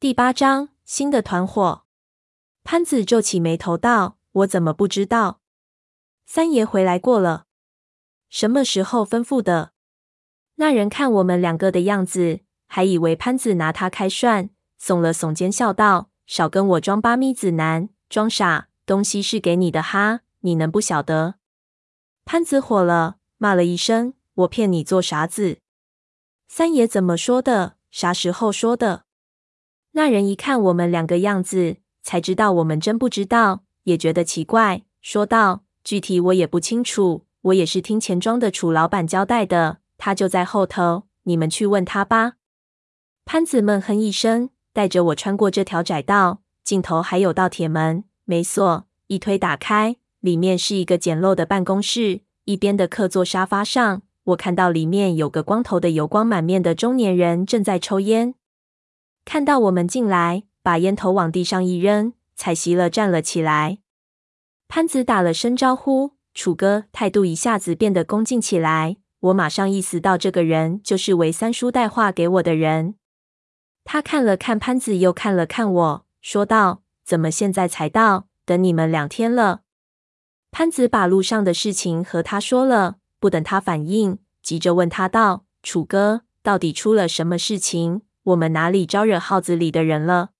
第八章新的团伙。潘子皱起眉头道：“我怎么不知道？三爷回来过了，什么时候吩咐的？”那人看我们两个的样子，还以为潘子拿他开涮，耸了耸肩，笑道：“少跟我装八咪子男，装傻！东西是给你的哈，你能不晓得？”潘子火了，骂了一声：“我骗你做啥子？三爷怎么说的？啥时候说的？”那人一看我们两个样子，才知道我们真不知道，也觉得奇怪，说道：“具体我也不清楚，我也是听钱庄的楚老板交代的，他就在后头，你们去问他吧。”潘子闷哼一声，带着我穿过这条窄道，尽头还有道铁门，没锁，一推打开，里面是一个简陋的办公室，一边的客座沙发上，我看到里面有个光头的油光满面的中年人正在抽烟。看到我们进来，把烟头往地上一扔，踩熄了，站了起来。潘子打了声招呼：“楚哥。”态度一下子变得恭敬起来。我马上意识到，这个人就是韦三叔带话给我的人。他看了看潘子，又看了看我，说道：“怎么现在才到？等你们两天了。”潘子把路上的事情和他说了，不等他反应，急着问他道：“楚哥，到底出了什么事情？”我们哪里招惹号子里的人了？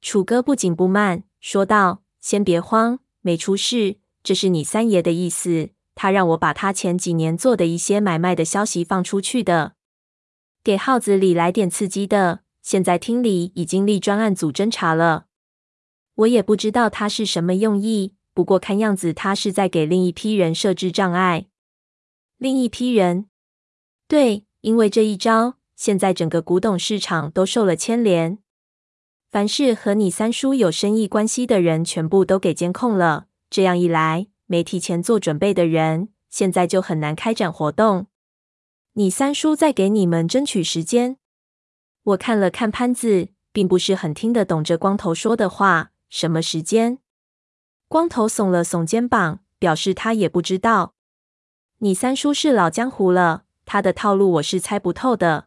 楚哥不紧不慢说道：“先别慌，没出事。这是你三爷的意思，他让我把他前几年做的一些买卖的消息放出去的，给号子里来点刺激的。现在厅里已经立专案组侦查了。我也不知道他是什么用意，不过看样子他是在给另一批人设置障碍。另一批人，对，因为这一招。”现在整个古董市场都受了牵连，凡是和你三叔有生意关系的人，全部都给监控了。这样一来，没提前做准备的人，现在就很难开展活动。你三叔在给你们争取时间。我看了看潘子，并不是很听得懂这光头说的话。什么时间？光头耸了耸肩膀，表示他也不知道。你三叔是老江湖了，他的套路我是猜不透的。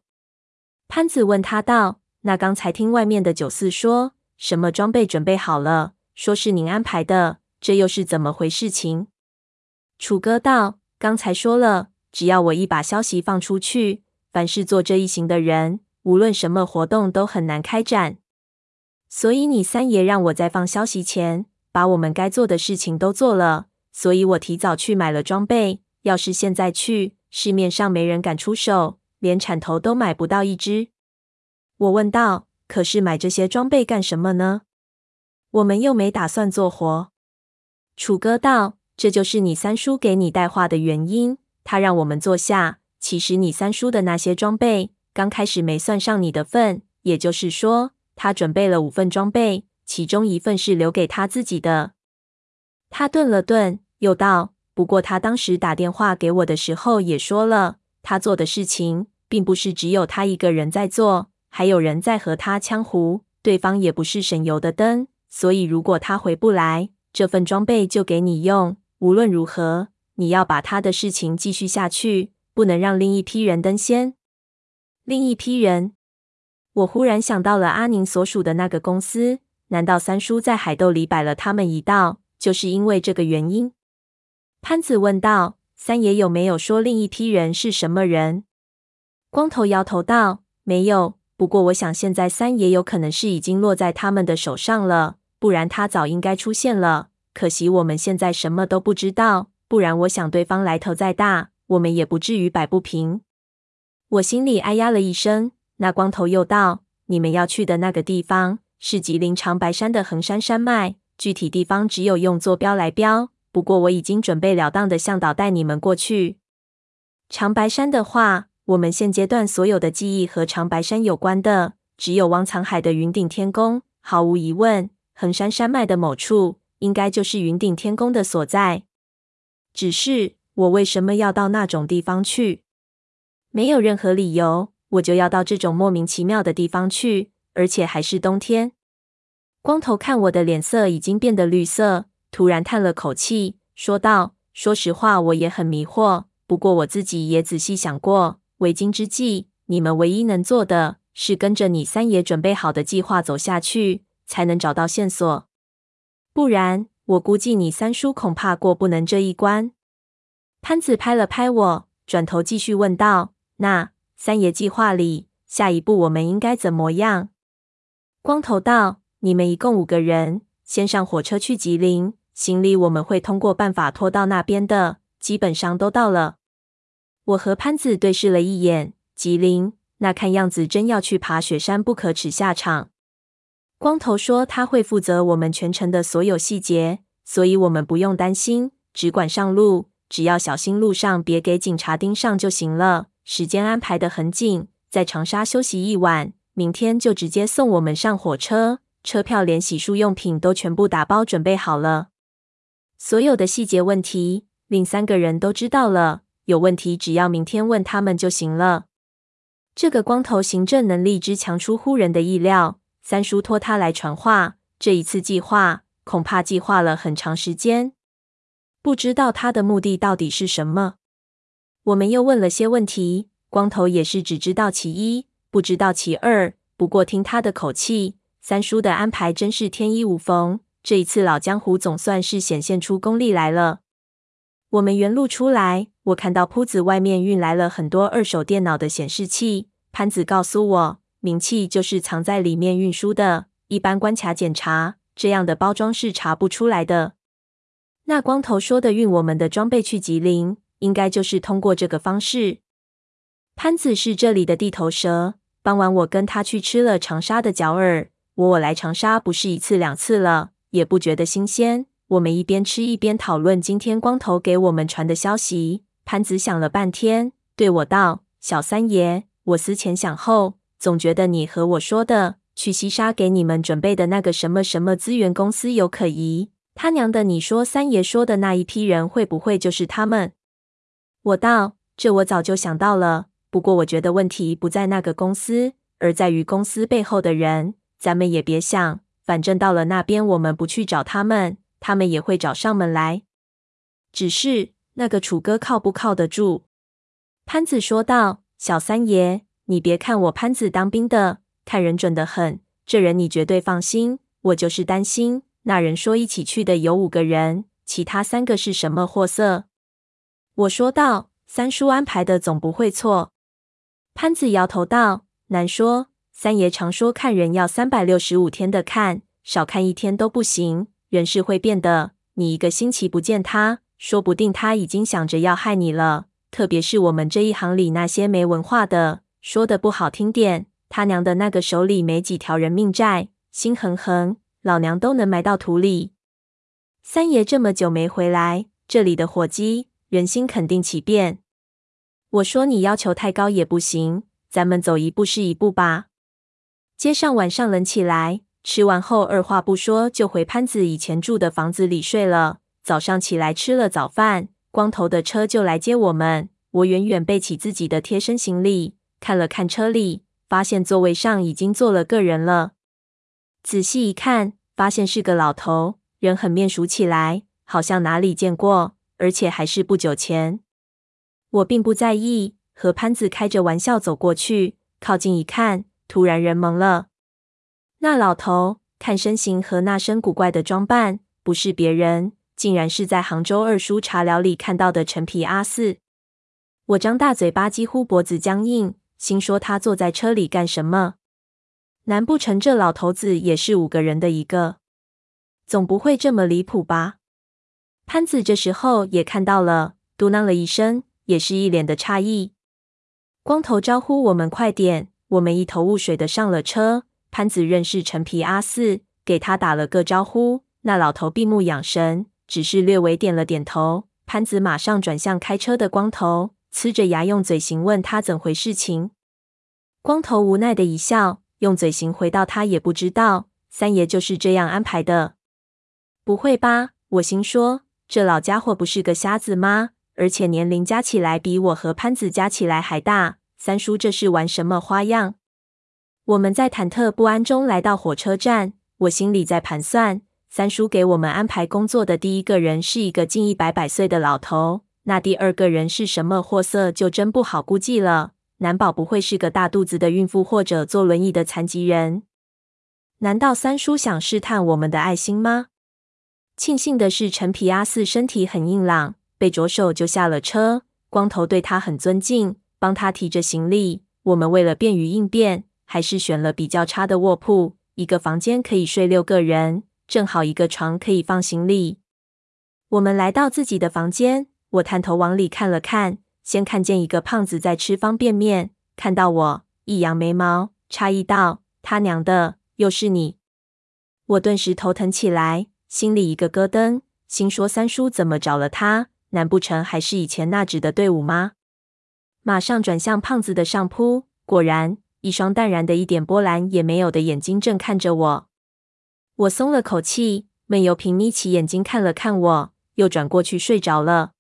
潘子问他道：“那刚才听外面的酒肆说什么装备准备好了，说是您安排的，这又是怎么回事情？”楚哥道：“刚才说了，只要我一把消息放出去，凡是做这一行的人，无论什么活动都很难开展。所以你三爷让我在放消息前，把我们该做的事情都做了。所以我提早去买了装备。要是现在去，市面上没人敢出手。”连铲头都买不到一只，我问道：“可是买这些装备干什么呢？我们又没打算做活。”楚哥道：“这就是你三叔给你带话的原因，他让我们坐下。其实你三叔的那些装备，刚开始没算上你的份，也就是说，他准备了五份装备，其中一份是留给他自己的。”他顿了顿，又道：“不过他当时打电话给我的时候也说了，他做的事情。”并不是只有他一个人在做，还有人在和他枪胡。对方也不是省油的灯，所以如果他回不来，这份装备就给你用。无论如何，你要把他的事情继续下去，不能让另一批人登先。另一批人，我忽然想到了阿宁所属的那个公司。难道三叔在海斗里摆了他们一道，就是因为这个原因？潘子问道：“三爷有没有说另一批人是什么人？”光头摇头道：“没有。不过我想，现在三爷有可能是已经落在他们的手上了，不然他早应该出现了。可惜我们现在什么都不知道，不然我想对方来头再大，我们也不至于摆不平。”我心里哎呀了一声。那光头又道：“你们要去的那个地方是吉林长白山的横山山脉，具体地方只有用坐标来标。不过我已经准备了当的向导带你们过去。长白山的话。”我们现阶段所有的记忆和长白山有关的，只有汪藏海的云顶天宫。毫无疑问，横山山脉的某处应该就是云顶天宫的所在。只是我为什么要到那种地方去？没有任何理由，我就要到这种莫名其妙的地方去，而且还是冬天。光头看我的脸色已经变得绿色，突然叹了口气，说道：“说实话，我也很迷惑。不过我自己也仔细想过。”为今之计，你们唯一能做的是跟着你三爷准备好的计划走下去，才能找到线索。不然，我估计你三叔恐怕过不能这一关。潘子拍了拍我，转头继续问道：“那三爷计划里，下一步我们应该怎么样？”光头道：“你们一共五个人，先上火车去吉林，行李我们会通过办法拖到那边的，基本上都到了。”我和潘子对视了一眼，吉林，那看样子真要去爬雪山不可耻下场。光头说他会负责我们全程的所有细节，所以我们不用担心，只管上路，只要小心路上别给警察盯上就行了。时间安排得很紧，在长沙休息一晚，明天就直接送我们上火车，车票连洗漱用品都全部打包准备好了。所有的细节问题，另三个人都知道了，有问题只要明天问他们就行了。这个光头行政能力之强，出乎人的意料。三叔托他来传话，这一次计划恐怕计划了很长时间，不知道他的目的到底是什么。我们又问了些问题，光头也是只知道其一，不知道其二。不过听他的口气，三叔的安排真是天衣无缝。这一次老江湖总算是显现出功力来了。我们原路出来，我看到铺子外面运来了很多二手电脑的显示器。潘子告诉我。名器就是藏在里面运输的，一般关卡检查这样的包装是查不出来的。那光头说的运我们的装备去吉林，应该就是通过这个方式。潘子是这里的地头蛇，傍晚我跟他去吃了长沙的饺耳。我我来长沙不是一次两次了，也不觉得新鲜。我们一边吃一边讨论今天光头给我们传的消息。潘子想了半天，对我道：“小三爷，我思前想后。”总觉得你和我说的去西沙给你们准备的那个什么什么资源公司有可疑。他娘的，你说三爷说的那一批人会不会就是他们？我道：这我早就想到了。不过我觉得问题不在那个公司，而在于公司背后的人。咱们也别想，反正到了那边，我们不去找他们，他们也会找上门来。只是那个楚哥靠不靠得住？潘子说道：小三爷。你别看我潘子当兵的，看人准得很。这人你绝对放心。我就是担心那人说一起去的有五个人，其他三个是什么货色？我说道：三叔安排的总不会错。潘子摇头道：难说。三爷常说看人要三百六十五天的看，少看一天都不行。人是会变的。你一个星期不见他，说不定他已经想着要害你了。特别是我们这一行里那些没文化的。说的不好听点，他娘的那个手里没几条人命债，心横横，老娘都能埋到土里。三爷这么久没回来，这里的火鸡人心肯定起变。我说你要求太高也不行，咱们走一步是一步吧。街上晚上冷起来，吃完后二话不说就回潘子以前住的房子里睡了。早上起来吃了早饭，光头的车就来接我们。我远远背起自己的贴身行李。看了看车里，发现座位上已经坐了个人了。仔细一看，发现是个老头，人很面熟起来，好像哪里见过，而且还是不久前。我并不在意，和潘子开着玩笑走过去，靠近一看，突然人懵了。那老头看身形和那身古怪的装扮，不是别人，竟然是在杭州二叔茶寮里看到的陈皮阿四。我张大嘴巴，几乎脖子僵硬。心说他坐在车里干什么？难不成这老头子也是五个人的一个？总不会这么离谱吧？潘子这时候也看到了，嘟囔了一声，也是一脸的诧异。光头招呼我们快点，我们一头雾水的上了车。潘子认识陈皮阿四，给他打了个招呼。那老头闭目养神，只是略微点了点头。潘子马上转向开车的光头。呲着牙用嘴型问他怎回事情，光头无奈的一笑，用嘴型回到他也不知道，三爷就是这样安排的。不会吧？我心说，这老家伙不是个瞎子吗？而且年龄加起来比我和潘子加起来还大，三叔这是玩什么花样？我们在忐忑不安中来到火车站，我心里在盘算，三叔给我们安排工作的第一个人是一个近一百百岁的老头。那第二个人是什么货色，就真不好估计了。难保不会是个大肚子的孕妇或者坐轮椅的残疾人。难道三叔想试探我们的爱心吗？庆幸的是，陈皮阿四身体很硬朗，被着手就下了车。光头对他很尊敬，帮他提着行李。我们为了便于应变，还是选了比较差的卧铺，一个房间可以睡六个人，正好一个床可以放行李。我们来到自己的房间，我探头往里看了看，先看见一个胖子在吃方便面，看到我，一扬眉毛，诧异道：“他娘的！”又是你！我顿时头疼起来，心里一个咯噔，心说三叔怎么找了他？难不成还是以前那支的队伍吗？马上转向胖子的上铺，果然一双淡然的一点波澜也没有的眼睛正看着我。我松了口气，闷油瓶眯起眼睛看了看我，又转过去睡着了。